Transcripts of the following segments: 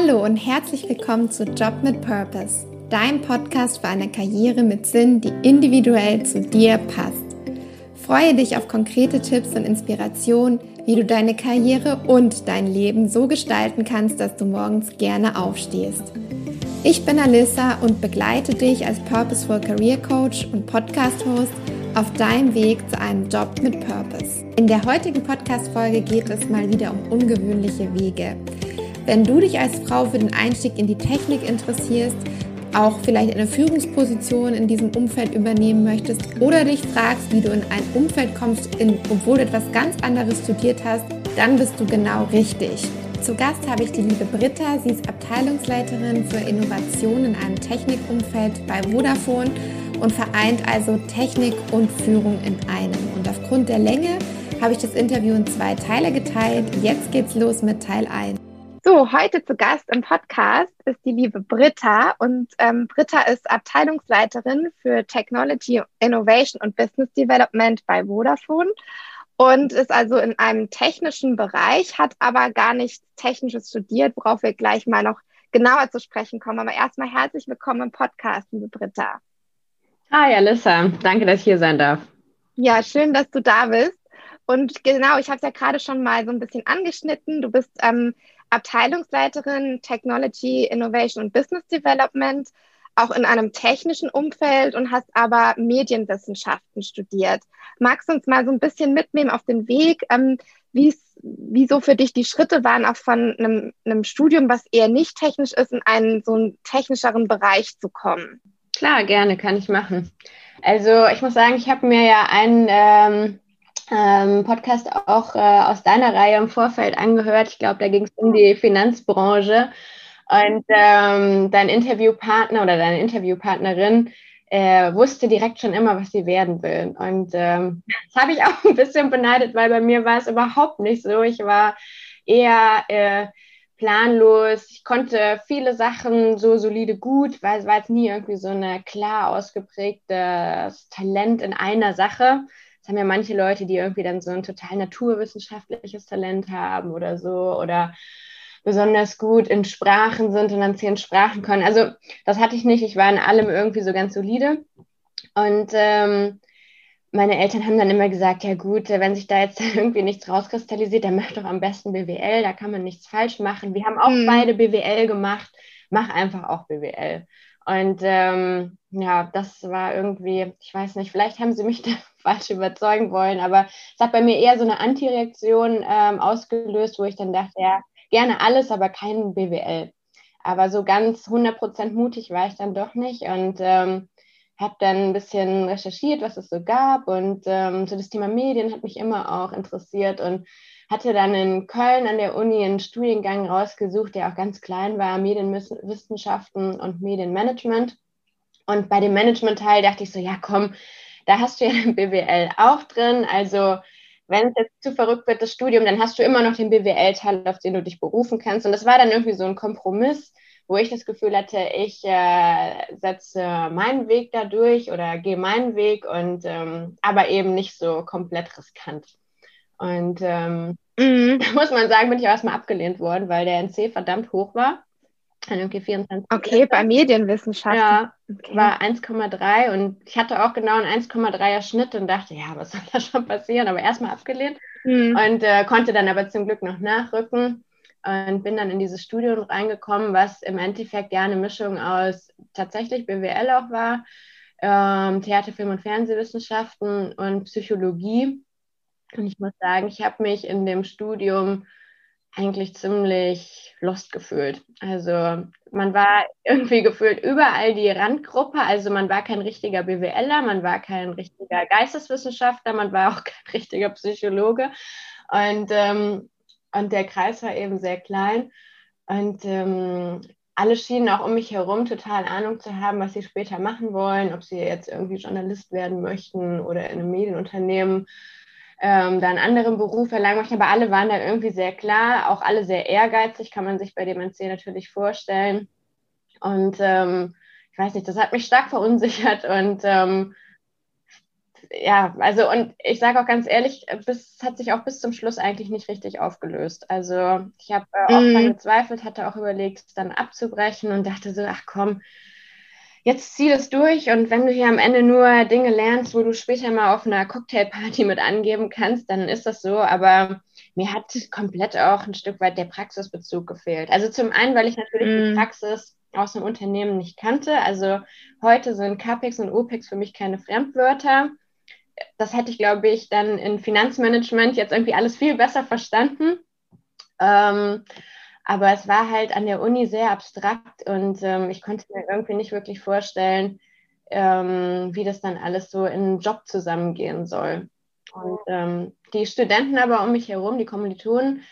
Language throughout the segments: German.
Hallo und herzlich willkommen zu Job mit Purpose, dein Podcast für eine Karriere mit Sinn, die individuell zu dir passt. Freue dich auf konkrete Tipps und Inspirationen, wie du deine Karriere und dein Leben so gestalten kannst, dass du morgens gerne aufstehst. Ich bin Alissa und begleite dich als Purposeful Career Coach und Podcast Host auf deinem Weg zu einem Job mit Purpose. In der heutigen Podcast-Folge geht es mal wieder um ungewöhnliche Wege. Wenn du dich als Frau für den Einstieg in die Technik interessierst, auch vielleicht eine Führungsposition in diesem Umfeld übernehmen möchtest oder dich fragst, wie du in ein Umfeld kommst, in, obwohl du etwas ganz anderes studiert hast, dann bist du genau richtig. Zu Gast habe ich die liebe Britta. Sie ist Abteilungsleiterin für Innovation in einem Technikumfeld bei Vodafone und vereint also Technik und Führung in einem. Und aufgrund der Länge habe ich das Interview in zwei Teile geteilt. Jetzt geht's los mit Teil 1. So, heute zu Gast im Podcast ist die liebe Britta und ähm, Britta ist Abteilungsleiterin für Technology Innovation und Business Development bei Vodafone und ist also in einem technischen Bereich, hat aber gar nichts Technisches studiert, worauf wir gleich mal noch genauer zu sprechen kommen. Aber erstmal herzlich willkommen im Podcast, liebe Britta. Hi, Alissa. Danke, dass ich hier sein darf. Ja, schön, dass du da bist. Und genau, ich habe es ja gerade schon mal so ein bisschen angeschnitten. Du bist ähm, Abteilungsleiterin Technology, Innovation und Business Development, auch in einem technischen Umfeld und hast aber Medienwissenschaften studiert. Magst du uns mal so ein bisschen mitnehmen auf den Weg, ähm, wieso für dich die Schritte waren, auch von einem, einem, Studium, was eher nicht technisch ist, in einen so einen technischeren Bereich zu kommen? Klar, gerne, kann ich machen. Also ich muss sagen, ich habe mir ja einen ähm, ähm, Podcast auch äh, aus deiner Reihe im Vorfeld angehört. Ich glaube, da ging es um die Finanzbranche. Und ähm, dein Interviewpartner oder deine Interviewpartnerin äh, wusste direkt schon immer, was sie werden will. Und ähm, das habe ich auch ein bisschen beneidet, weil bei mir war es überhaupt nicht so. Ich war eher äh, planlos. Ich konnte viele Sachen so solide gut, weil es war jetzt nie irgendwie so eine klar ausgeprägtes Talent in einer Sache haben ja manche Leute, die irgendwie dann so ein total naturwissenschaftliches Talent haben oder so oder besonders gut in Sprachen sind und dann zehn Sprachen können. Also das hatte ich nicht. Ich war in allem irgendwie so ganz solide. Und ähm, meine Eltern haben dann immer gesagt, ja gut, wenn sich da jetzt irgendwie nichts rauskristallisiert, dann mach doch am besten BWL, da kann man nichts falsch machen. Wir haben auch mhm. beide BWL gemacht, mach einfach auch BWL. Und ähm, ja, das war irgendwie, ich weiß nicht, vielleicht haben sie mich da falsch überzeugen wollen, aber es hat bei mir eher so eine Antireaktion ähm, ausgelöst, wo ich dann dachte, ja, gerne alles, aber kein BWL. Aber so ganz 100% mutig war ich dann doch nicht und ähm, habe dann ein bisschen recherchiert, was es so gab und ähm, so das Thema Medien hat mich immer auch interessiert und hatte dann in Köln an der Uni einen Studiengang rausgesucht, der auch ganz klein war, Medienwissenschaften und Medienmanagement. Und bei dem Management-Teil dachte ich so, ja komm, da hast du ja den BWL auch drin. Also wenn es jetzt zu verrückt wird, das Studium, dann hast du immer noch den BWL-Teil, auf den du dich berufen kannst. Und das war dann irgendwie so ein Kompromiss, wo ich das Gefühl hatte, ich äh, setze meinen Weg da durch oder gehe meinen Weg und ähm, aber eben nicht so komplett riskant. Und ähm, mhm. da muss man sagen, bin ich auch erstmal abgelehnt worden, weil der NC verdammt hoch war. Irgendwie 24. Okay, bei Medienwissenschaften. Ja, okay. war 1,3 und ich hatte auch genau einen 1,3er Schnitt und dachte, ja, was soll da schon passieren? Aber erstmal abgelehnt mhm. und äh, konnte dann aber zum Glück noch nachrücken und bin dann in dieses Studium reingekommen, was im Endeffekt ja eine Mischung aus tatsächlich BWL auch war, ähm, Theater, Film und Fernsehwissenschaften und Psychologie. Und ich muss sagen, ich habe mich in dem Studium eigentlich ziemlich lost gefühlt. Also man war irgendwie gefühlt überall die Randgruppe. Also man war kein richtiger BWLer, man war kein richtiger Geisteswissenschaftler, man war auch kein richtiger Psychologe. Und, ähm, und der Kreis war eben sehr klein. Und ähm, alle schienen auch um mich herum total Ahnung zu haben, was sie später machen wollen, ob sie jetzt irgendwie Journalist werden möchten oder in einem Medienunternehmen ähm, da einen anderen Beruf erlangen möchten. Aber alle waren da irgendwie sehr klar, auch alle sehr ehrgeizig, kann man sich bei dem NC natürlich vorstellen. Und ähm, ich weiß nicht, das hat mich stark verunsichert und ähm, ja, also und ich sage auch ganz ehrlich, es hat sich auch bis zum Schluss eigentlich nicht richtig aufgelöst. Also ich habe äh, oft mm. gezweifelt, hatte auch überlegt, es dann abzubrechen und dachte so, ach komm, jetzt zieh das durch und wenn du hier am Ende nur Dinge lernst, wo du später mal auf einer Cocktailparty mit angeben kannst, dann ist das so. Aber mir hat komplett auch ein Stück weit der Praxisbezug gefehlt. Also zum einen, weil ich natürlich mm. die Praxis aus dem Unternehmen nicht kannte. Also heute sind CAPEX und OPEX für mich keine Fremdwörter. Das hätte ich, glaube ich, dann in Finanzmanagement jetzt irgendwie alles viel besser verstanden. Ähm, aber es war halt an der Uni sehr abstrakt und ähm, ich konnte mir irgendwie nicht wirklich vorstellen, ähm, wie das dann alles so in einen Job zusammengehen soll. Und ähm, die Studenten aber um mich herum, die Kommilitonen,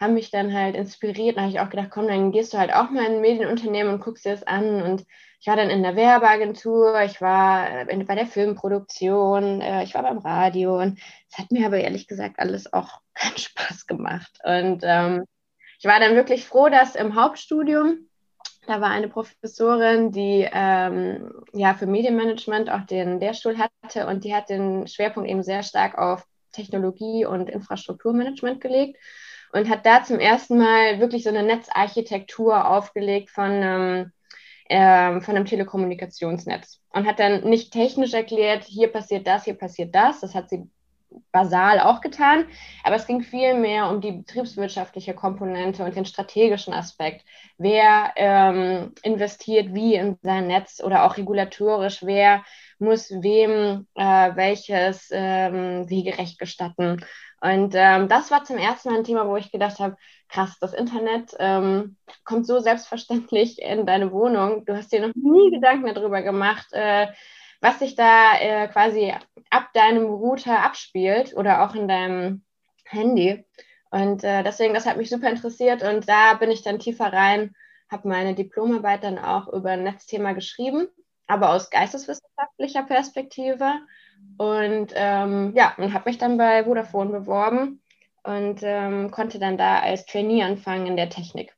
haben mich dann halt inspiriert. Da habe ich auch gedacht, komm, dann gehst du halt auch mal in ein Medienunternehmen und guckst dir das an. Und ich war dann in der Werbeagentur, ich war äh, bei der Filmproduktion, äh, ich war beim Radio. Und es hat mir aber ehrlich gesagt alles auch keinen Spaß gemacht. Und ähm, ich war dann wirklich froh, dass im Hauptstudium da war eine Professorin, die ähm, ja für Medienmanagement auch den Lehrstuhl hatte und die hat den Schwerpunkt eben sehr stark auf Technologie und Infrastrukturmanagement gelegt und hat da zum ersten Mal wirklich so eine Netzarchitektur aufgelegt von einem, ähm, von einem Telekommunikationsnetz und hat dann nicht technisch erklärt, hier passiert das, hier passiert das. Das hat sie basal auch getan, aber es ging viel mehr um die betriebswirtschaftliche Komponente und den strategischen Aspekt. Wer ähm, investiert wie in sein Netz oder auch regulatorisch, wer muss wem äh, welches ähm, wegerecht gestatten. Und ähm, das war zum ersten Mal ein Thema, wo ich gedacht habe, krass, das Internet ähm, kommt so selbstverständlich in deine Wohnung. Du hast dir noch nie Gedanken darüber gemacht, äh, was sich da äh, quasi ab deinem Router abspielt oder auch in deinem Handy. Und äh, deswegen, das hat mich super interessiert und da bin ich dann tiefer rein, habe meine Diplomarbeit dann auch über ein Netzthema geschrieben, aber aus geisteswissenschaftlicher Perspektive und ähm, ja, und habe mich dann bei Vodafone beworben und ähm, konnte dann da als Trainee anfangen in der Technik.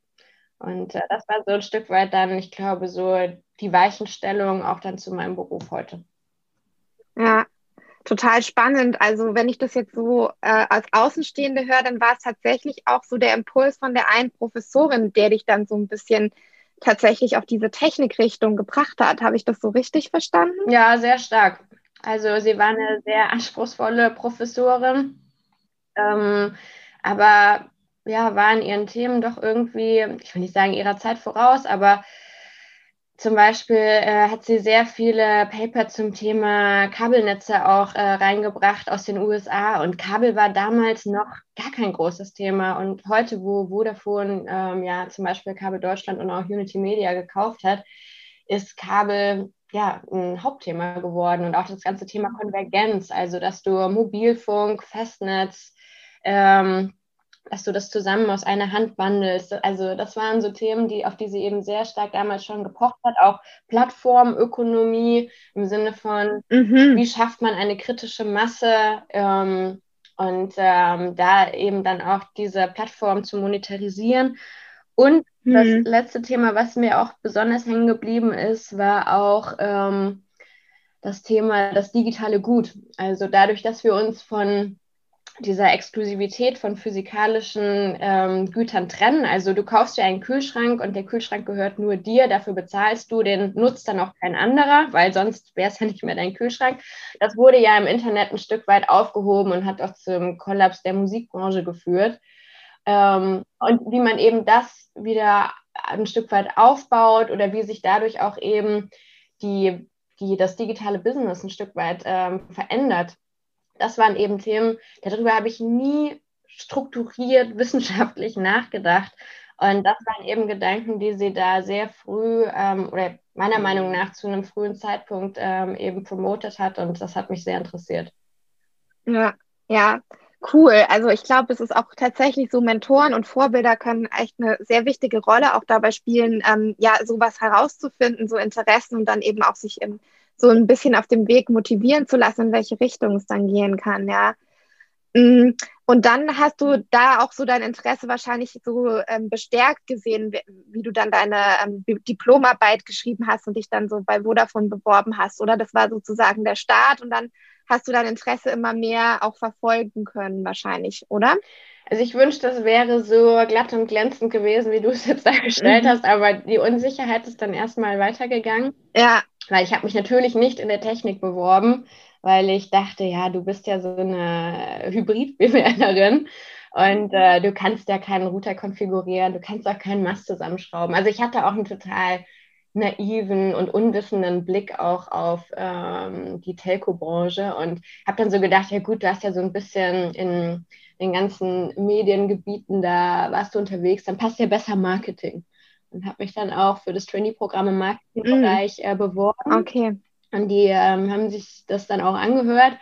Und äh, das war so ein Stück weit dann, ich glaube, so die Weichenstellung auch dann zu meinem Beruf heute. Ja, total spannend. Also wenn ich das jetzt so äh, als Außenstehende höre, dann war es tatsächlich auch so der Impuls von der einen Professorin, der dich dann so ein bisschen tatsächlich auf diese Technikrichtung gebracht hat. Habe ich das so richtig verstanden? Ja, sehr stark. Also sie war eine sehr anspruchsvolle Professorin, ähm, aber ja, war in ihren Themen doch irgendwie, ich will nicht sagen ihrer Zeit voraus, aber zum Beispiel äh, hat sie sehr viele Paper zum Thema Kabelnetze auch äh, reingebracht aus den USA und Kabel war damals noch gar kein großes Thema. Und heute, wo Vodafone ähm, ja zum Beispiel Kabel Deutschland und auch Unity Media gekauft hat, ist Kabel ja, ein Hauptthema geworden. Und auch das ganze Thema Konvergenz, also dass du Mobilfunk, Festnetz, ähm, dass du das zusammen aus einer Hand wandelst. Also das waren so Themen, die, auf die sie eben sehr stark damals schon gepocht hat. Auch Plattformökonomie im Sinne von, mhm. wie schafft man eine kritische Masse ähm, und ähm, da eben dann auch diese Plattform zu monetarisieren. Und das mhm. letzte Thema, was mir auch besonders hängen geblieben ist, war auch ähm, das Thema das digitale Gut. Also dadurch, dass wir uns von dieser Exklusivität von physikalischen ähm, Gütern trennen. Also du kaufst dir einen Kühlschrank und der Kühlschrank gehört nur dir, dafür bezahlst du, den nutzt dann auch kein anderer, weil sonst wäre es ja nicht mehr dein Kühlschrank. Das wurde ja im Internet ein Stück weit aufgehoben und hat auch zum Kollaps der Musikbranche geführt. Ähm, und wie man eben das wieder ein Stück weit aufbaut oder wie sich dadurch auch eben die, die, das digitale Business ein Stück weit ähm, verändert das waren eben Themen, darüber habe ich nie strukturiert wissenschaftlich nachgedacht. Und das waren eben Gedanken, die sie da sehr früh ähm, oder meiner Meinung nach zu einem frühen Zeitpunkt ähm, eben promotet hat. Und das hat mich sehr interessiert. Ja, ja, cool. Also ich glaube, es ist auch tatsächlich so, Mentoren und Vorbilder können echt eine sehr wichtige Rolle auch dabei spielen, ähm, ja, sowas herauszufinden, so Interessen und dann eben auch sich im so ein bisschen auf dem Weg motivieren zu lassen, in welche Richtung es dann gehen kann, ja. Mm, und dann hast du da auch so dein Interesse wahrscheinlich so ähm, bestärkt gesehen, wie, wie, du dann deine ähm, Diplomarbeit geschrieben hast und dich dann so bei Vodafone beworben hast, oder? Das war sozusagen der Start und dann hast du dein Interesse immer mehr auch verfolgen können, wahrscheinlich, oder? Also ich wünschte, das wäre so glatt und glänzend gewesen, wie du es jetzt dargestellt mhm. hast, aber die Unsicherheit ist dann erstmal weitergegangen. Ja. Weil ich habe mich natürlich nicht in der Technik beworben, weil ich dachte, ja, du bist ja so eine Hybrid-BWLerin und äh, du kannst ja keinen Router konfigurieren, du kannst auch keinen Mast zusammenschrauben. Also ich hatte auch einen total naiven und unwissenden Blick auch auf ähm, die Telco-Branche und habe dann so gedacht, ja gut, du hast ja so ein bisschen in den ganzen Mediengebieten, da warst du unterwegs, dann passt ja besser Marketing. Und habe mich dann auch für das Trainee-Programm im Marketingbereich mm. äh, beworben. Okay. Und die ähm, haben sich das dann auch angehört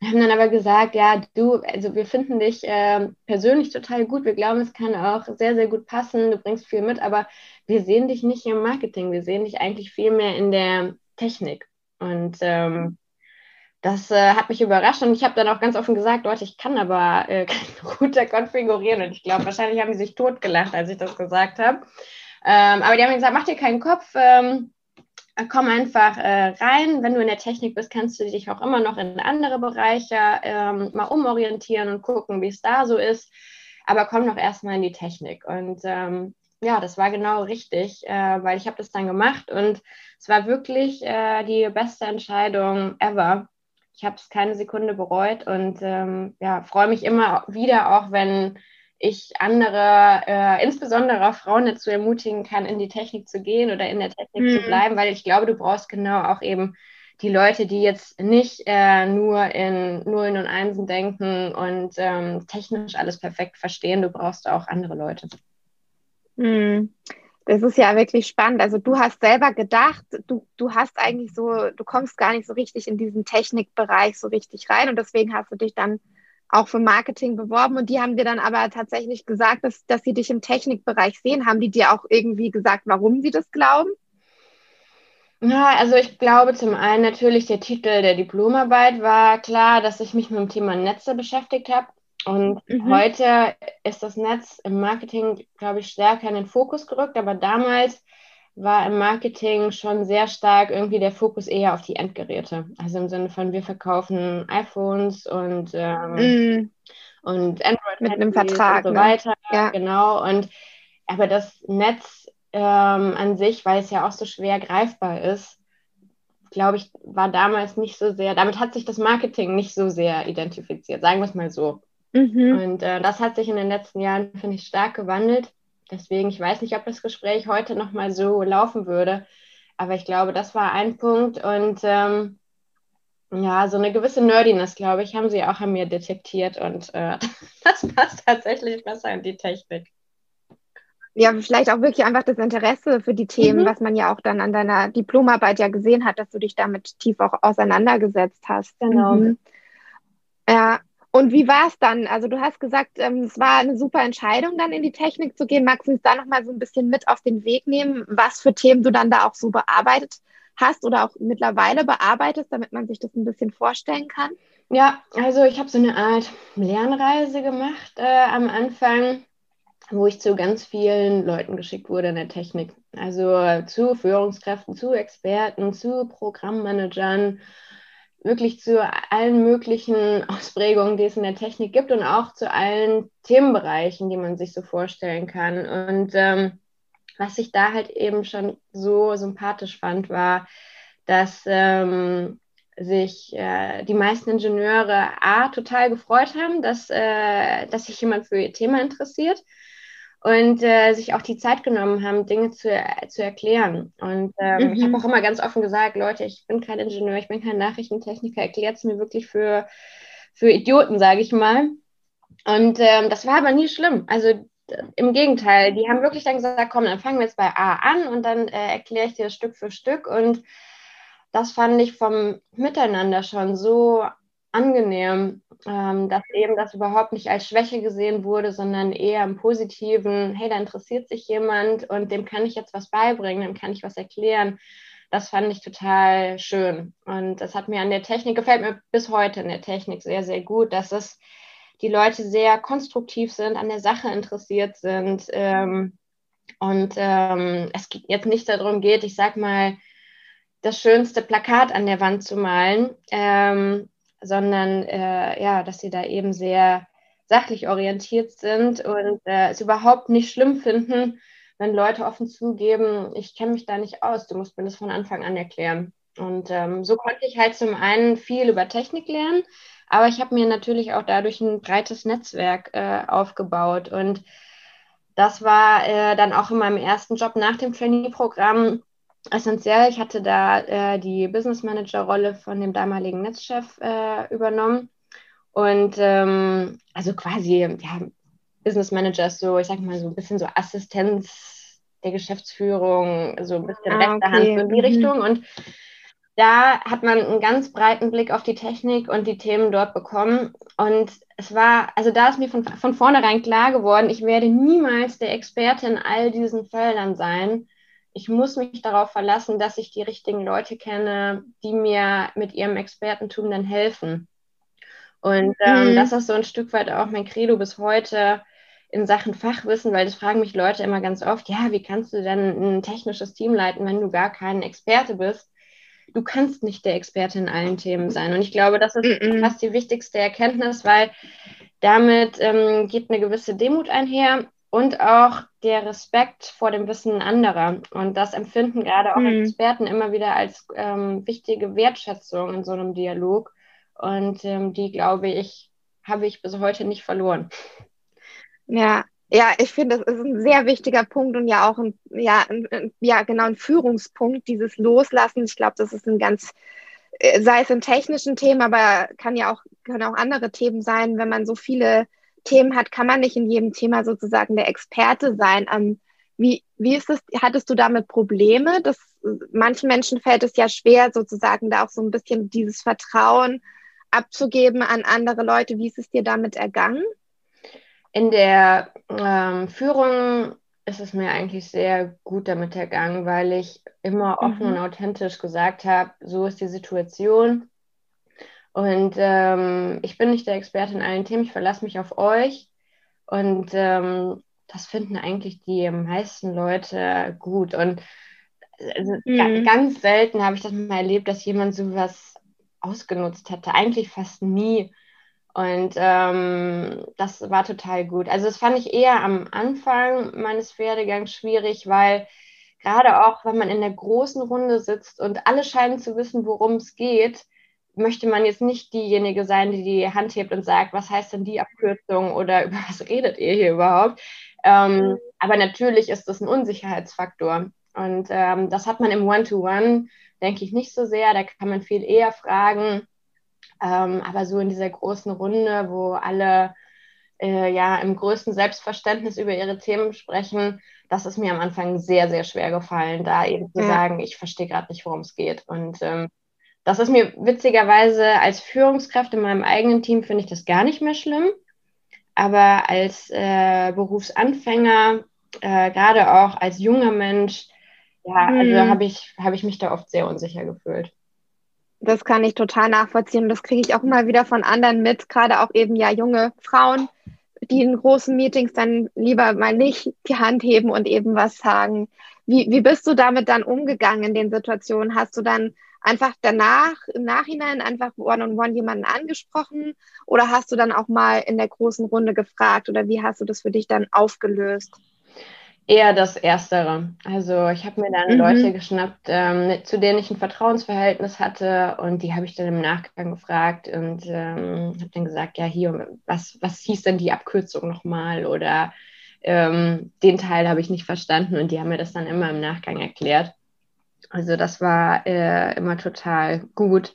und haben dann aber gesagt, ja, du, also wir finden dich äh, persönlich total gut. Wir glauben, es kann auch sehr, sehr gut passen. Du bringst viel mit, aber wir sehen dich nicht im Marketing. Wir sehen dich eigentlich viel mehr in der Technik. Und ähm, das äh, hat mich überrascht und ich habe dann auch ganz offen gesagt, Leute, ich kann aber äh, keinen Router konfigurieren. Und ich glaube, wahrscheinlich haben die sich totgelacht, als ich das gesagt habe. Ähm, aber die haben gesagt, mach dir keinen Kopf. Ähm, komm einfach äh, rein. Wenn du in der Technik bist, kannst du dich auch immer noch in andere Bereiche ähm, mal umorientieren und gucken, wie es da so ist. Aber komm doch erstmal in die Technik. Und ähm, ja, das war genau richtig, äh, weil ich habe das dann gemacht und es war wirklich äh, die beste Entscheidung ever. Ich habe es keine Sekunde bereut und ähm, ja, freue mich immer wieder, auch wenn ich andere, äh, insbesondere auch Frauen dazu ermutigen kann, in die Technik zu gehen oder in der Technik mhm. zu bleiben, weil ich glaube, du brauchst genau auch eben die Leute, die jetzt nicht äh, nur in Nullen und Einsen denken und ähm, technisch alles perfekt verstehen. Du brauchst auch andere Leute. Mhm. Das ist ja wirklich spannend. Also du hast selber gedacht, du, du hast eigentlich so, du kommst gar nicht so richtig in diesen Technikbereich so richtig rein und deswegen hast du dich dann auch für Marketing beworben und die haben dir dann aber tatsächlich gesagt, dass, dass sie dich im Technikbereich sehen. Haben die dir auch irgendwie gesagt, warum sie das glauben? Ja, also ich glaube zum einen natürlich der Titel der Diplomarbeit war klar, dass ich mich mit dem Thema Netze beschäftigt habe. Und mhm. heute ist das Netz im Marketing, glaube ich, stärker in den Fokus gerückt, aber damals war im Marketing schon sehr stark irgendwie der Fokus eher auf die Endgeräte. Also im Sinne von, wir verkaufen iPhones und, ähm, mm. und Android mit einem Vertrag und so ne? weiter. Ja. Genau. Und aber das Netz ähm, an sich, weil es ja auch so schwer greifbar ist, glaube ich, war damals nicht so sehr, damit hat sich das Marketing nicht so sehr identifiziert, sagen wir es mal so. Mhm. Und äh, das hat sich in den letzten Jahren, finde ich, stark gewandelt. Deswegen, ich weiß nicht, ob das Gespräch heute nochmal so laufen würde, aber ich glaube, das war ein Punkt und ähm, ja, so eine gewisse Nerdiness, glaube ich, haben sie auch an mir detektiert und äh, das passt tatsächlich besser in die Technik. Ja, vielleicht auch wirklich einfach das Interesse für die Themen, mhm. was man ja auch dann an deiner Diplomarbeit ja gesehen hat, dass du dich damit tief auch auseinandergesetzt hast. Genau. Mhm. Ja, und wie war es dann? Also du hast gesagt, ähm, es war eine super Entscheidung, dann in die Technik zu gehen. Magst du uns da nochmal so ein bisschen mit auf den Weg nehmen, was für Themen du dann da auch so bearbeitet hast oder auch mittlerweile bearbeitest, damit man sich das ein bisschen vorstellen kann? Ja, also ich habe so eine Art Lernreise gemacht äh, am Anfang, wo ich zu ganz vielen Leuten geschickt wurde in der Technik. Also zu Führungskräften, zu Experten, zu Programmmanagern wirklich zu allen möglichen Ausprägungen, die es in der Technik gibt und auch zu allen Themenbereichen, die man sich so vorstellen kann. Und ähm, was ich da halt eben schon so sympathisch fand, war, dass ähm, sich äh, die meisten Ingenieure A total gefreut haben, dass, äh, dass sich jemand für ihr Thema interessiert und äh, sich auch die Zeit genommen haben, Dinge zu, zu erklären. Und ähm, mhm. ich habe auch immer ganz offen gesagt, Leute, ich bin kein Ingenieur, ich bin kein Nachrichtentechniker, erklärt es mir wirklich für, für Idioten, sage ich mal. Und ähm, das war aber nie schlimm. Also im Gegenteil, die haben wirklich dann gesagt, komm, dann fangen wir jetzt bei A an und dann äh, erkläre ich dir das Stück für Stück. Und das fand ich vom Miteinander schon so angenehm, ähm, dass eben das überhaupt nicht als Schwäche gesehen wurde, sondern eher im positiven, hey, da interessiert sich jemand und dem kann ich jetzt was beibringen, dem kann ich was erklären. Das fand ich total schön. Und das hat mir an der Technik, gefällt mir bis heute in der Technik sehr, sehr gut, dass es die Leute sehr konstruktiv sind, an der Sache interessiert sind. Ähm, und ähm, es jetzt nicht darum geht, ich sag mal, das schönste Plakat an der Wand zu malen, ähm, sondern äh, ja, dass sie da eben sehr sachlich orientiert sind und äh, es überhaupt nicht schlimm finden, wenn Leute offen zugeben, ich kenne mich da nicht aus, du musst mir das von Anfang an erklären. Und ähm, so konnte ich halt zum einen viel über Technik lernen, aber ich habe mir natürlich auch dadurch ein breites Netzwerk äh, aufgebaut. Und das war äh, dann auch in meinem ersten Job nach dem Trainee-Programm essentiell. Ich hatte da äh, die Business Manager-Rolle von dem damaligen Netzchef äh, übernommen. Und ähm, also quasi, ja, Business Manager ist so, ich sag mal, so ein bisschen so Assistenz der Geschäftsführung, so ein bisschen ah, rechte okay. Hand so in die mhm. Richtung. Und da hat man einen ganz breiten Blick auf die Technik und die Themen dort bekommen. Und es war, also da ist mir von, von vornherein klar geworden, ich werde niemals der Experte in all diesen Feldern sein. Ich muss mich darauf verlassen, dass ich die richtigen Leute kenne, die mir mit ihrem Expertentum dann helfen. Und ähm, mhm. das ist so ein Stück weit auch mein Credo bis heute in Sachen Fachwissen, weil das fragen mich Leute immer ganz oft, ja, wie kannst du denn ein technisches Team leiten, wenn du gar kein Experte bist? du kannst nicht der Experte in allen Themen sein. Und ich glaube, das ist -mm. fast die wichtigste Erkenntnis, weil damit ähm, geht eine gewisse Demut einher und auch der Respekt vor dem Wissen anderer. Und das empfinden gerade auch mm. Experten immer wieder als ähm, wichtige Wertschätzung in so einem Dialog. Und ähm, die, glaube ich, habe ich bis heute nicht verloren. Ja, ja, ich finde, das ist ein sehr wichtiger Punkt und ja auch ein, ja, ein, ja, genau ein Führungspunkt, dieses Loslassen. Ich glaube, das ist ein ganz, äh, sei es in technischen Themen, aber kann ja auch, können auch andere Themen sein. Wenn man so viele Themen hat, kann man nicht in jedem Thema sozusagen der Experte sein. Ähm, wie, wie ist es, hattest du damit Probleme? Das, manchen Menschen fällt es ja schwer, sozusagen da auch so ein bisschen dieses Vertrauen abzugeben an andere Leute. Wie ist es dir damit ergangen? In der ähm, Führung ist es mir eigentlich sehr gut damit ergangen, weil ich immer offen mhm. und authentisch gesagt habe, so ist die Situation. Und ähm, ich bin nicht der Experte in allen Themen, ich verlasse mich auf euch. Und ähm, das finden eigentlich die meisten Leute gut. Und also, mhm. ganz selten habe ich das mal erlebt, dass jemand sowas ausgenutzt hätte. Eigentlich fast nie. Und ähm, das war total gut. Also das fand ich eher am Anfang meines Pferdegangs schwierig, weil gerade auch, wenn man in der großen Runde sitzt und alle scheinen zu wissen, worum es geht, möchte man jetzt nicht diejenige sein, die die Hand hebt und sagt, was heißt denn die Abkürzung oder über was redet ihr hier überhaupt? Ähm, mhm. aber natürlich ist das ein Unsicherheitsfaktor. Und ähm, das hat man im One-to-One, denke ich, nicht so sehr. Da kann man viel eher fragen, ähm, aber so in dieser großen Runde, wo alle äh, ja im größten Selbstverständnis über ihre Themen sprechen, das ist mir am Anfang sehr, sehr schwer gefallen, da eben zu ja. sagen, ich verstehe gerade nicht, worum es geht. Und ähm, das ist mir witzigerweise als Führungskraft in meinem eigenen Team finde ich das gar nicht mehr schlimm. Aber als äh, Berufsanfänger, äh, gerade auch als junger Mensch, ja, also hm. also habe ich, hab ich mich da oft sehr unsicher gefühlt. Das kann ich total nachvollziehen. Das kriege ich auch immer wieder von anderen mit, gerade auch eben ja junge Frauen, die in großen Meetings dann lieber mal nicht die Hand heben und eben was sagen. Wie, wie bist du damit dann umgegangen in den Situationen? Hast du dann einfach danach, im Nachhinein einfach one-on-one -on -one jemanden angesprochen oder hast du dann auch mal in der großen Runde gefragt oder wie hast du das für dich dann aufgelöst? Eher das Erstere. Also ich habe mir dann mhm. Leute geschnappt, ähm, zu denen ich ein Vertrauensverhältnis hatte und die habe ich dann im Nachgang gefragt und ähm, habe dann gesagt, ja hier, was, was hieß denn die Abkürzung nochmal oder ähm, den Teil habe ich nicht verstanden und die haben mir das dann immer im Nachgang erklärt. Also das war äh, immer total gut.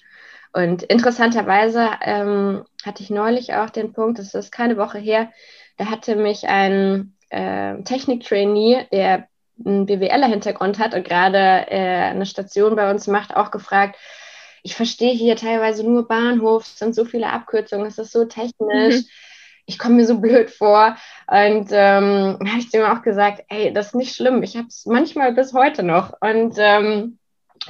Und interessanterweise ähm, hatte ich neulich auch den Punkt, das ist keine Woche her, da hatte mich ein äh, Technik-Trainee, der einen BWLer-Hintergrund hat und gerade äh, eine Station bei uns macht, auch gefragt, ich verstehe hier teilweise nur Bahnhof, es sind so viele Abkürzungen, es ist so technisch. Mhm. Ich komme mir so blöd vor. Und ähm, habe ich dem auch gesagt, ey, das ist nicht schlimm. Ich habe es manchmal bis heute noch. Und ähm,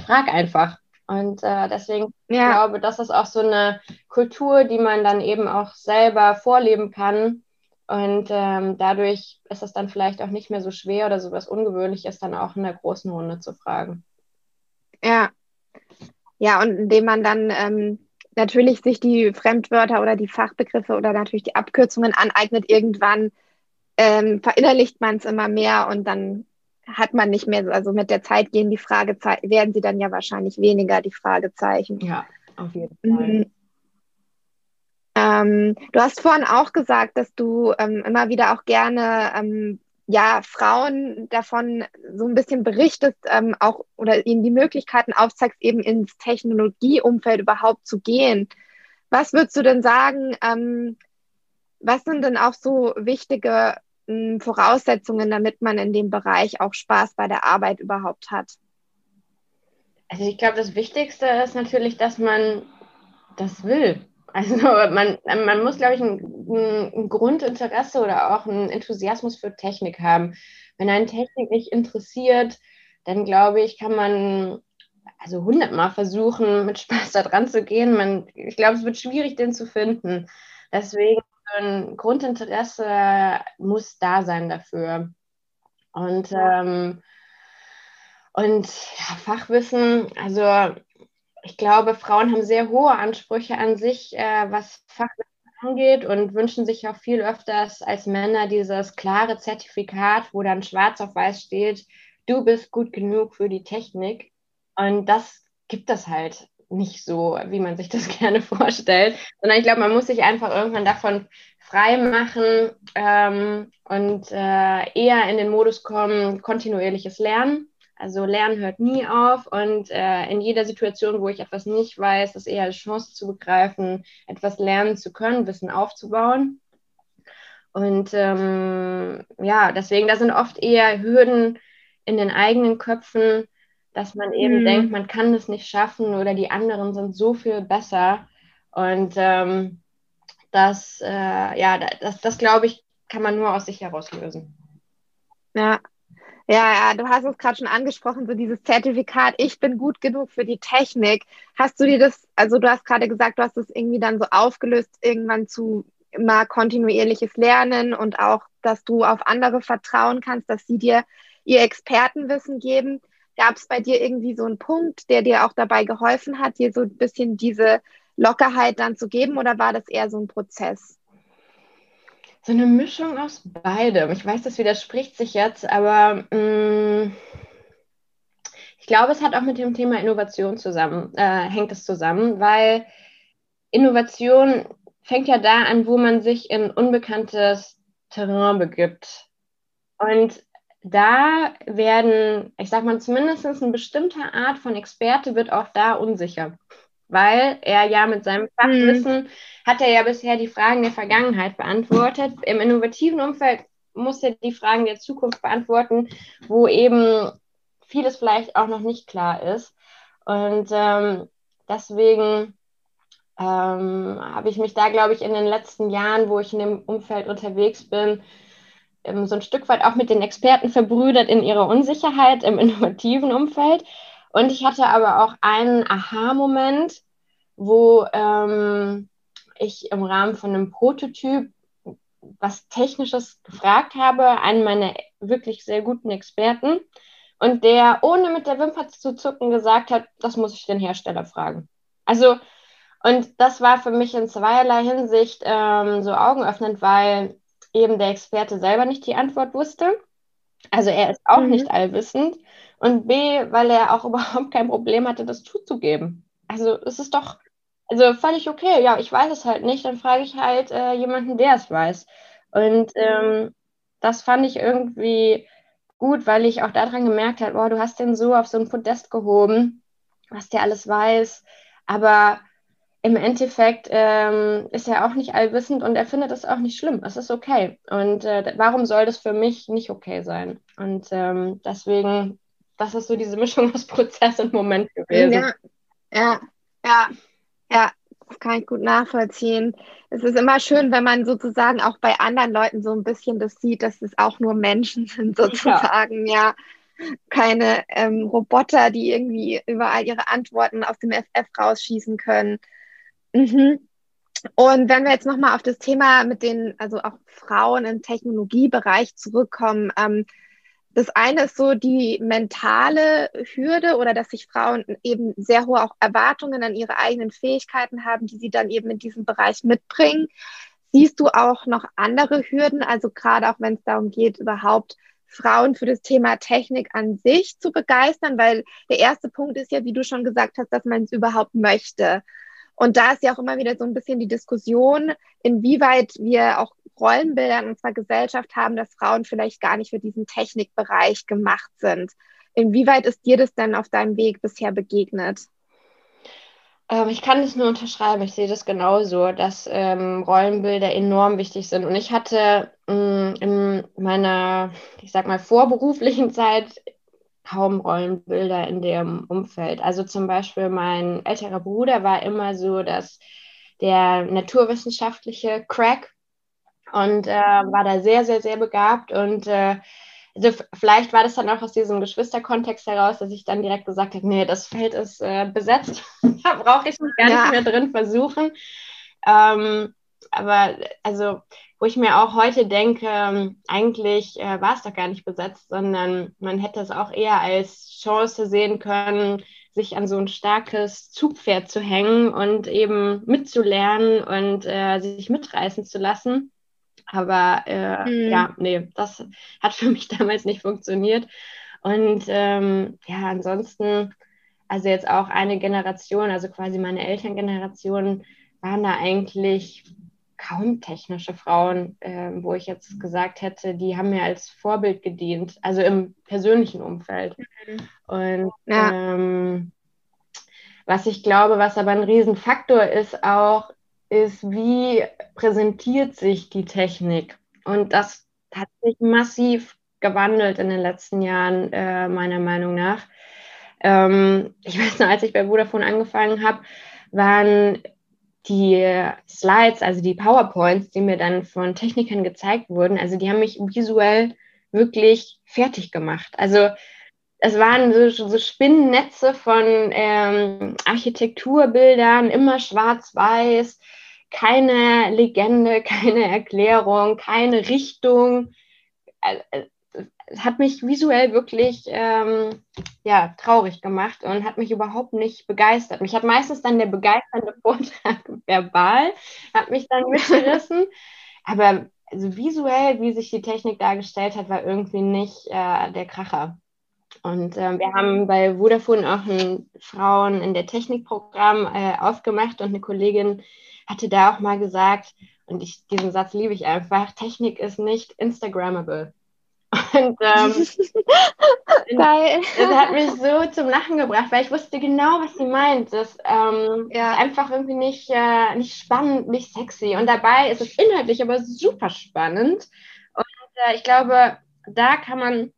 frag einfach. Und äh, deswegen ja. glaube das ist auch so eine Kultur, die man dann eben auch selber vorleben kann und ähm, dadurch ist es dann vielleicht auch nicht mehr so schwer oder so was Ungewöhnliches, dann auch in der großen Runde zu fragen. Ja. Ja, und indem man dann ähm, natürlich sich die Fremdwörter oder die Fachbegriffe oder natürlich die Abkürzungen aneignet, irgendwann ähm, verinnerlicht man es immer mehr und dann hat man nicht mehr, also mit der Zeit gehen die Fragezeichen, werden sie dann ja wahrscheinlich weniger, die Fragezeichen. Ja, auf jeden Fall. Mhm. Ähm, du hast vorhin auch gesagt, dass du ähm, immer wieder auch gerne ähm, ja, Frauen davon so ein bisschen berichtest, ähm, auch oder ihnen die Möglichkeiten aufzeigst, eben ins Technologieumfeld überhaupt zu gehen. Was würdest du denn sagen, ähm, was sind denn auch so wichtige ähm, Voraussetzungen, damit man in dem Bereich auch Spaß bei der Arbeit überhaupt hat? Also ich glaube, das Wichtigste ist natürlich, dass man das will. Also man, man muss, glaube ich, ein, ein, Grundinteresse oder auch einen Enthusiasmus für Technik haben. Wenn eine Technik nicht interessiert, dann glaube ich, kann man also hundertmal versuchen, mit Spaß da dran zu gehen. Man, ich glaube, es wird schwierig, den zu finden. Deswegen ein Grundinteresse muss da sein dafür. Und, ähm, und ja, Fachwissen, also ich glaube, Frauen haben sehr hohe Ansprüche an sich, äh, was Fachwissen angeht und wünschen sich auch viel öfters als Männer dieses klare Zertifikat, wo dann schwarz auf weiß steht, du bist gut genug für die Technik. Und das gibt es halt nicht so, wie man sich das gerne vorstellt, sondern ich glaube, man muss sich einfach irgendwann davon frei machen ähm, und äh, eher in den Modus kommen, kontinuierliches Lernen also Lernen hört nie auf und äh, in jeder Situation, wo ich etwas nicht weiß, ist eher eine Chance zu begreifen, etwas lernen zu können, Wissen aufzubauen. Und ähm, ja, deswegen, da sind oft eher Hürden in den eigenen Köpfen, dass man eben mhm. denkt, man kann es nicht schaffen oder die anderen sind so viel besser. Und ähm, das, äh, ja, das, das glaube ich, kann man nur aus sich heraus lösen. Ja, ja, ja, du hast es gerade schon angesprochen, so dieses Zertifikat, ich bin gut genug für die Technik. Hast du dir das, also du hast gerade gesagt, du hast es irgendwie dann so aufgelöst, irgendwann zu immer kontinuierliches Lernen und auch, dass du auf andere vertrauen kannst, dass sie dir ihr Expertenwissen geben. Gab es bei dir irgendwie so einen Punkt, der dir auch dabei geholfen hat, dir so ein bisschen diese Lockerheit dann zu geben oder war das eher so ein Prozess? So eine Mischung aus beidem. Ich weiß, das widerspricht sich jetzt, aber mh, mm, ich glaube, es hat auch mit dem Thema Innovation zusammen, äh, hängt es zusammen, weil Innovation fängt ja da an, wo man sich in unbekanntes Terrain begibt. Und da werden, ich sag mal, zumindest eine bestimmte Art von Experte wird auch da unsicher weil er ja mit seinem Fachwissen mhm. hat er ja bisher die Fragen der Vergangenheit beantwortet. Im innovativen Umfeld muss er die Fragen der Zukunft beantworten, wo eben vieles vielleicht auch noch nicht klar ist. Und ähm, deswegen ähm, habe ich mich da, glaube ich, in den letzten Jahren, wo ich in dem Umfeld unterwegs bin, ähm, so ein Stück weit auch mit den Experten verbrüdert in ihrer Unsicherheit im innovativen Umfeld und ich hatte aber auch einen Aha-Moment, wo ähm, ich im Rahmen von einem Prototyp was Technisches gefragt habe, einen meiner wirklich sehr guten Experten, und der ohne mit der Wimper zu zucken gesagt hat, das muss ich den Hersteller fragen. Also, und das war für mich in zweierlei Hinsicht ähm, so augenöffnend, weil eben der Experte selber nicht die Antwort wusste. Also er ist auch mhm. nicht allwissend und B, weil er auch überhaupt kein Problem hatte, das zuzugeben. Also es ist doch also völlig okay. Ja, ich weiß es halt nicht, dann frage ich halt äh, jemanden, der es weiß. Und ähm, das fand ich irgendwie gut, weil ich auch daran gemerkt habe, boah, du hast den so auf so ein Podest gehoben, was der alles weiß. Aber im Endeffekt ähm, ist er auch nicht allwissend und er findet es auch nicht schlimm. Es ist okay. Und äh, warum soll das für mich nicht okay sein? Und ähm, deswegen das ist so diese Mischung aus Prozess und Moment gewesen. Ja, ja, ja, ja, das kann ich gut nachvollziehen. Es ist immer schön, wenn man sozusagen auch bei anderen Leuten so ein bisschen das sieht, dass es auch nur Menschen sind, sozusagen, ja. ja keine ähm, Roboter, die irgendwie überall ihre Antworten aus dem FF rausschießen können. Mhm. Und wenn wir jetzt nochmal auf das Thema mit den, also auch Frauen im Technologiebereich zurückkommen, ähm, das eine ist so die mentale Hürde oder dass sich Frauen eben sehr hohe auch Erwartungen an ihre eigenen Fähigkeiten haben, die sie dann eben in diesem Bereich mitbringen. Siehst du auch noch andere Hürden, also gerade auch wenn es darum geht, überhaupt Frauen für das Thema Technik an sich zu begeistern, weil der erste Punkt ist ja, wie du schon gesagt hast, dass man es überhaupt möchte. Und da ist ja auch immer wieder so ein bisschen die Diskussion, inwieweit wir auch Rollenbilder in unserer Gesellschaft haben, dass Frauen vielleicht gar nicht für diesen Technikbereich gemacht sind. Inwieweit ist dir das denn auf deinem Weg bisher begegnet? Ähm, ich kann das nur unterschreiben. Ich sehe das genauso, dass ähm, Rollenbilder enorm wichtig sind. Und ich hatte mh, mm, in meiner, ich sag mal, vorberuflichen Zeit kaum Rollenbilder in dem Umfeld. Also zum Beispiel mein älterer Bruder war immer so, dass der naturwissenschaftliche Crack und äh, war da sehr, sehr, sehr begabt und äh, also vielleicht war das dann auch aus diesem Geschwisterkontext heraus, dass ich dann direkt gesagt habe, nee, das Feld ist äh, besetzt, da brauche ich mich gar ja. nicht mehr drin versuchen. Ähm, aber also, wo ich mir auch heute denke, ähm, eigentlich äh, war es doch gar nicht besetzt, sondern man hätte es auch eher als Chance sehen können, sich an so ein starkes Zugpferd zu hängen und eben mitzulernen und äh, sich mitreißen zu lassen. Aber äh, mhm. ja, nee, das hat für mich damals nicht funktioniert. Und ähm, ja, ansonsten, also jetzt auch eine Generation, also quasi meine Elterngeneration, waren da eigentlich kaum technische Frauen, äh, wo ich jetzt gesagt hätte, die haben mir als Vorbild gedient, also im persönlichen Umfeld. Mhm. Und ja. ähm, was ich glaube, was aber ein Riesenfaktor ist auch, ist, wie präsentiert sich die Technik? Und das hat sich massiv gewandelt in den letzten Jahren, äh, meiner Meinung nach. Ähm, ich weiß noch, als ich bei Vodafone angefangen habe, waren die Slides, also die PowerPoints, die mir dann von Technikern gezeigt wurden, also die haben mich visuell wirklich fertig gemacht. Also es waren so, so Spinnennetze von ähm, Architekturbildern, immer schwarz-weiß, keine Legende, keine Erklärung, keine Richtung. Hat mich visuell wirklich ähm, ja, traurig gemacht und hat mich überhaupt nicht begeistert. Mich hat meistens dann der begeisternde Vortrag verbal, hat mich dann mitgerissen. Aber also visuell, wie sich die Technik dargestellt hat, war irgendwie nicht äh, der Kracher. Und äh, wir haben bei Vodafone auch ein Frauen in der Technikprogramm äh, aufgemacht und eine Kollegin hatte da auch mal gesagt, und ich, diesen Satz liebe ich einfach, Technik ist nicht Instagrammable. Und ähm, Geil. das hat mich so zum Lachen gebracht, weil ich wusste genau, was sie meint. Das ähm, ja. ist einfach irgendwie nicht, äh, nicht spannend, nicht sexy. Und dabei ist es inhaltlich aber super spannend. Und äh, ich glaube, da kann man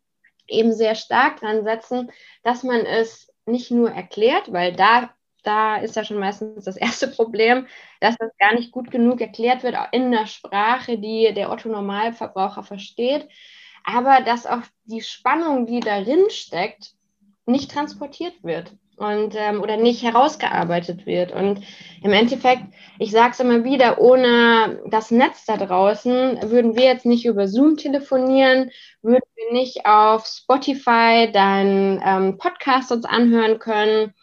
eben sehr stark dran setzen, dass man es nicht nur erklärt, weil da da ist ja schon meistens das erste Problem, dass das gar nicht gut genug erklärt wird in der Sprache, die der Otto Normalverbraucher versteht, aber dass auch die Spannung, die darin steckt, nicht transportiert wird und ähm, oder nicht herausgearbeitet wird. Und im Endeffekt, ich sage es immer wieder, ohne das Netz da draußen würden wir jetzt nicht über Zoom telefonieren, würden wir nicht auf Spotify deinen ähm, Podcast uns anhören können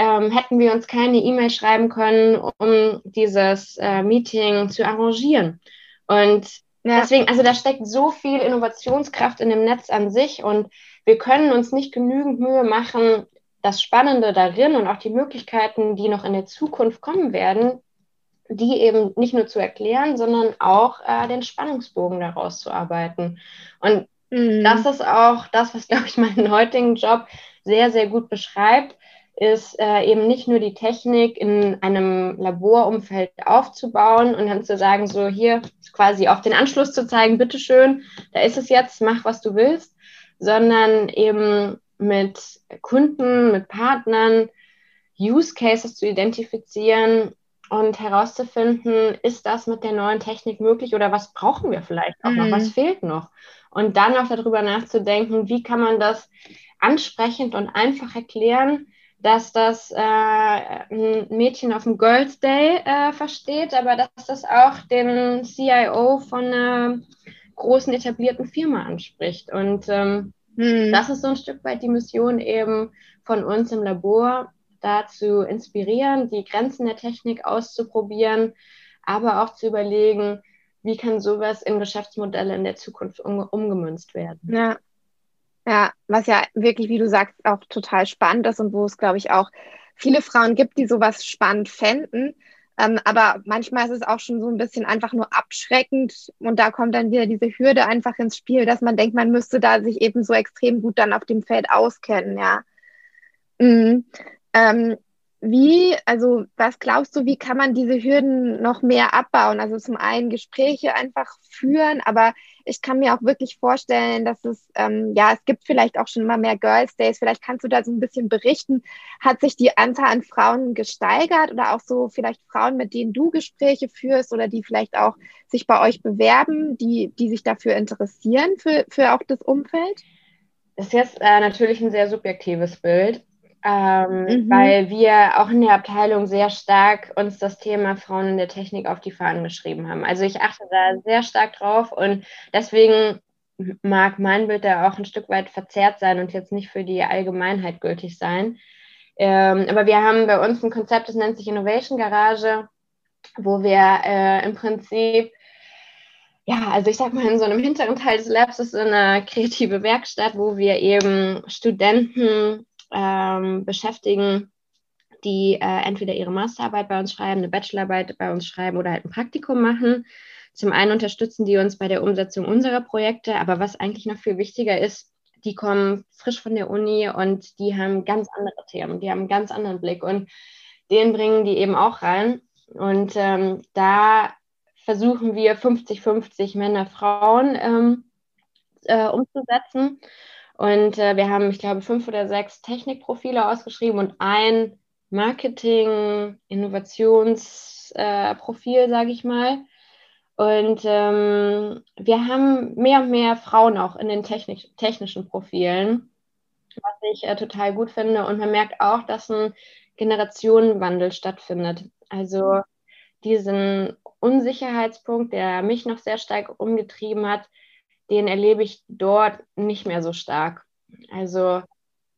ähm, hätten wir uns keine E-Mail schreiben können, um dieses äh, Meeting zu arrangieren. Und ja. deswegen, also da steckt so viel Innovationskraft in dem Netz an sich und wir können uns nicht genügend Mühe machen, das Spannende darin und auch die Möglichkeiten, die noch in der Zukunft kommen werden, die eben nicht nur zu erklären, sondern auch äh, den Spannungsbogen daraus zu arbeiten. Und mhm. das ist auch das, was, glaube ich, meinen heutigen Job sehr, sehr gut beschreibt, ist äh, eben nicht nur die Technik in einem Laborumfeld aufzubauen und dann zu sagen, so hier quasi auf den Anschluss zu zeigen, bitteschön, da ist es jetzt, mach was du willst, sondern eben mit Kunden, mit Partnern Use Cases zu identifizieren und herauszufinden, ist das mit der neuen Technik möglich oder was brauchen wir vielleicht auch noch, mhm. was fehlt noch? Und dann auch darüber nachzudenken, wie kann man das ansprechend und einfach erklären, dass das äh, ein Mädchen auf dem Girls Day äh, versteht, aber dass das auch den CIO von einer großen etablierten Firma anspricht. Und ähm, Mhm. Das ist so ein Stück weit die Mission eben von uns im Labor, da zu inspirieren, die Grenzen der Technik auszuprobieren, aber auch zu überlegen, wie kann sowas in Geschäftsmodelle in der Zukunft um, umgemünzt werden. Ja. Ja, was ja wirklich, wie du sagst, auch total spannend ist und wo es, glaube ich, auch viele Frauen gibt, die sowas spannend fänden. Ähm, aber manchmal ist es auch schon so ein bisschen einfach nur abschreckend und da kommt dann wieder diese Hürde einfach ins Spiel, dass man denkt, man müsste da sich eben so extrem gut dann auf dem Feld auskennen, ja. Mhm. Ähm, wie, also was glaubst du, wie kann man diese Hürden noch mehr abbauen? Also zum einen Gespräche einfach führen, aber ich kann mir auch wirklich vorstellen, dass es, ähm, ja, es gibt vielleicht auch schon immer mehr Girls Days. Vielleicht kannst du da so ein bisschen berichten. Hat sich die Anzahl an Frauen gesteigert oder auch so vielleicht Frauen, mit denen du Gespräche führst oder die vielleicht auch sich bei euch bewerben, die, die sich dafür interessieren, für, für auch das Umfeld? Das ist jetzt äh, natürlich ein sehr subjektives Bild ähm, mhm. weil wir auch in der Abteilung sehr stark uns das Thema Frauen in der Technik auf die Fahnen geschrieben haben. Also ich achte da sehr stark drauf und deswegen mag mein Bild da auch ein Stück weit verzerrt sein und jetzt nicht für die Allgemeinheit gültig sein. Ähm, aber wir haben bei uns ein Konzept, das nennt sich Innovation Garage, wo wir äh, im Prinzip ja, also ich sag mal, in so einem hinteren Teil des Labs ist so eine kreative Werkstatt, wo wir eben Studenten ähm, beschäftigen, die äh, entweder ihre Masterarbeit bei uns schreiben, eine Bachelorarbeit bei uns schreiben oder halt ein Praktikum machen. Zum einen unterstützen die uns bei der Umsetzung unserer Projekte, aber was eigentlich noch viel wichtiger ist, die kommen frisch von der Uni und die haben ganz andere Themen, die haben einen ganz anderen Blick und den bringen die eben auch rein. Und ähm, da versuchen wir 50-50 Männer, Frauen ähm, äh, umzusetzen. Und äh, wir haben, ich glaube, fünf oder sechs Technikprofile ausgeschrieben und ein Marketing, Innovationsprofil, äh, sage ich mal. Und ähm, wir haben mehr und mehr Frauen auch in den technisch, technischen Profilen, was ich äh, total gut finde. Und man merkt auch, dass ein Generationenwandel stattfindet. Also diesen Unsicherheitspunkt, der mich noch sehr stark umgetrieben hat, den erlebe ich dort nicht mehr so stark. Also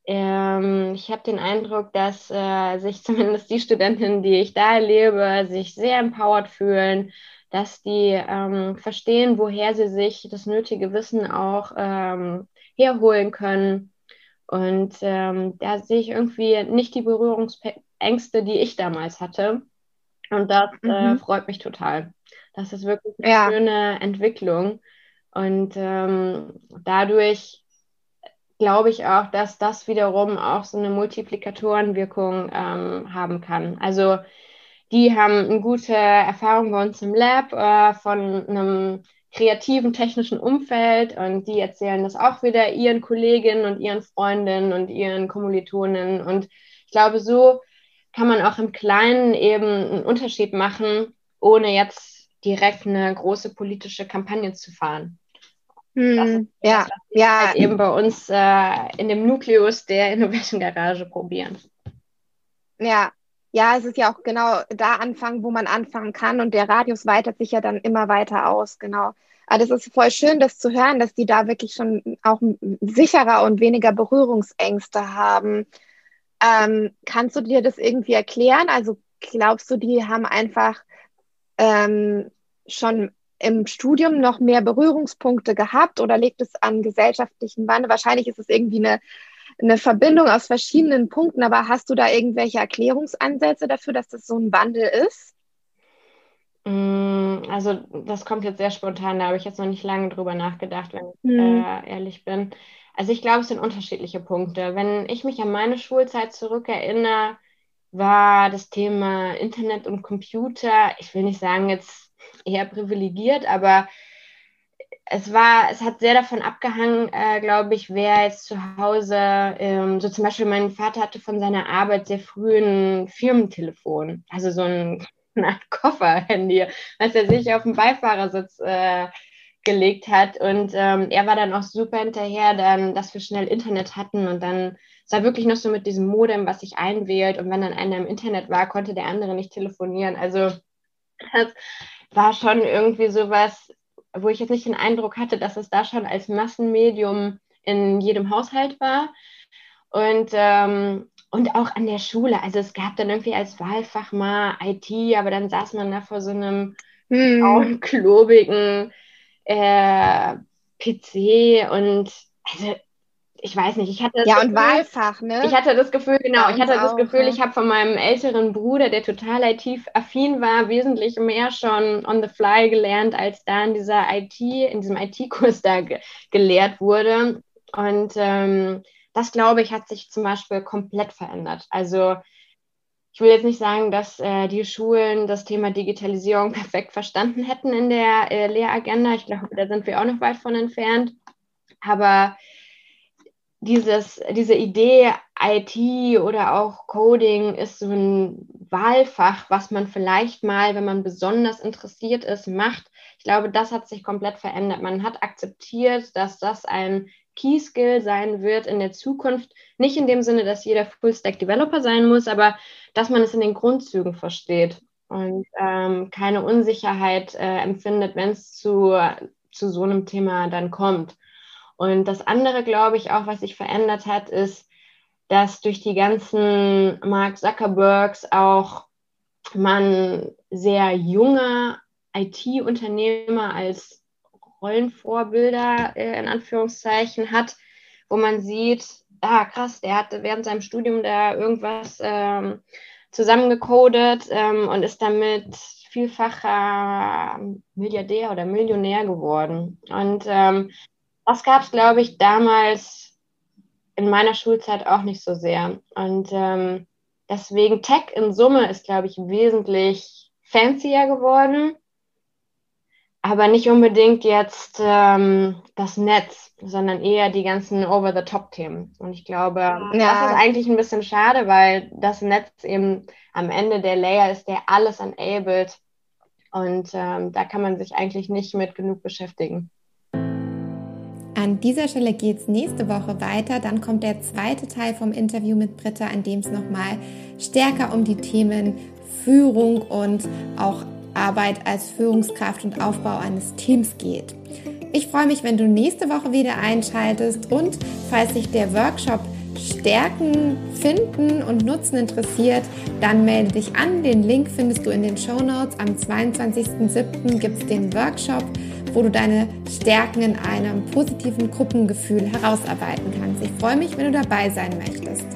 ähm, ich habe den Eindruck, dass äh, sich zumindest die Studentinnen, die ich da erlebe, sich sehr empowered fühlen, dass die ähm, verstehen, woher sie sich das nötige Wissen auch ähm, herholen können. Und ähm, da sehe ich irgendwie nicht die Berührungsängste, die ich damals hatte. Und das äh, mhm. äh, freut mich total. Das ist wirklich eine ja. schöne Entwicklung. Und ähm, dadurch glaube ich auch, dass das wiederum auch so eine Multiplikatorenwirkung ähm, haben kann. Also die haben eine gute Erfahrung bei uns im Lab äh, von einem kreativen technischen Umfeld und die erzählen das auch wieder ihren Kolleginnen und ihren Freundinnen und ihren Kommilitonen. Und ich glaube, so kann man auch im Kleinen eben einen Unterschied machen, ohne jetzt direkt eine große politische Kampagne zu fahren. Hm, ja, ja. Halt eben bei uns äh, in dem Nukleus der Innovation Garage probieren. Ja, ja, es ist ja auch genau da anfangen, wo man anfangen kann und der Radius weitet sich ja dann immer weiter aus, genau. Aber das ist voll schön, das zu hören, dass die da wirklich schon auch sicherer und weniger Berührungsängste haben. Ähm, kannst du dir das irgendwie erklären? Also glaubst du, die haben einfach ähm, schon im Studium noch mehr Berührungspunkte gehabt oder liegt es an gesellschaftlichen Wandel? Wahrscheinlich ist es irgendwie eine, eine Verbindung aus verschiedenen Punkten, aber hast du da irgendwelche Erklärungsansätze dafür, dass das so ein Wandel ist? Mm, also das kommt jetzt sehr spontan, da habe ich jetzt noch nicht lange drüber nachgedacht, wenn ich hm. äh, ehrlich bin. Also ich glaube, es sind unterschiedliche Punkte. Wenn ich mich an meine Schulzeit zurückerinnere, war das Thema Internet und Computer, ich will nicht sagen jetzt eher privilegiert, aber es war, es hat sehr davon abgehangen, äh, glaube ich, wer jetzt zu Hause, ähm, so zum Beispiel mein Vater hatte von seiner Arbeit sehr früh ein Firmentelefon, also so ein, eine Art Kofferhandy, was er sich auf dem Beifahrersitz äh, gelegt hat. Und ähm, er war dann auch super hinterher, dann, dass wir schnell Internet hatten und dann es war wirklich noch so mit diesem Modem, was sich einwählt und wenn dann einer im Internet war, konnte der andere nicht telefonieren. Also das war schon irgendwie sowas, wo ich jetzt nicht den Eindruck hatte, dass es da schon als Massenmedium in jedem Haushalt war. Und, ähm, und auch an der Schule. Also es gab dann irgendwie als Wahlfach mal IT, aber dann saß man da vor so einem hm. klobigen äh, PC und also ich weiß nicht, ich hatte das ja Gefühl, und Wahlfach, ne? Ich hatte das Gefühl, genau, ich hatte das Gefühl, ja. ich habe von meinem älteren Bruder, der total IT-affin war, wesentlich mehr schon on the fly gelernt, als da in dieser IT, in diesem IT-Kurs da ge gelehrt wurde. Und ähm, das glaube ich hat sich zum Beispiel komplett verändert. Also ich will jetzt nicht sagen, dass äh, die Schulen das Thema Digitalisierung perfekt verstanden hätten in der äh, Lehragenda. Ich glaube, da sind wir auch noch weit von entfernt. Aber dieses, diese Idee, IT oder auch Coding ist so ein Wahlfach, was man vielleicht mal, wenn man besonders interessiert ist, macht. Ich glaube, das hat sich komplett verändert. Man hat akzeptiert, dass das ein Key Skill sein wird in der Zukunft. Nicht in dem Sinne, dass jeder Full-Stack Developer sein muss, aber dass man es in den Grundzügen versteht und ähm, keine Unsicherheit äh, empfindet, wenn es zu, zu so einem Thema dann kommt. Und das andere, glaube ich, auch, was sich verändert hat, ist, dass durch die ganzen Mark Zuckerbergs auch man sehr junge IT-Unternehmer als Rollenvorbilder äh, in Anführungszeichen hat, wo man sieht, ah krass, der hat während seinem Studium da irgendwas ähm, zusammengecodet ähm, und ist damit vielfacher Milliardär oder Millionär geworden. Und ähm, das gab es, glaube ich, damals in meiner Schulzeit auch nicht so sehr. Und ähm, deswegen Tech in Summe ist, glaube ich, wesentlich fancier geworden, aber nicht unbedingt jetzt ähm, das Netz, sondern eher die ganzen Over-the-Top-Themen. Und ich glaube, ja. das ist eigentlich ein bisschen schade, weil das Netz eben am Ende der Layer ist, der alles enabled. Und ähm, da kann man sich eigentlich nicht mit genug beschäftigen. An dieser Stelle geht es nächste Woche weiter. Dann kommt der zweite Teil vom Interview mit Britta, in dem es nochmal stärker um die Themen Führung und auch Arbeit als Führungskraft und Aufbau eines Teams geht. Ich freue mich, wenn du nächste Woche wieder einschaltest und falls sich der Workshop Stärken finden und Nutzen interessiert, dann melde dich an. Den Link findest du in den Show Notes. Am 22.07. gibt es den Workshop wo du deine Stärken in einem positiven Gruppengefühl herausarbeiten kannst. Ich freue mich, wenn du dabei sein möchtest.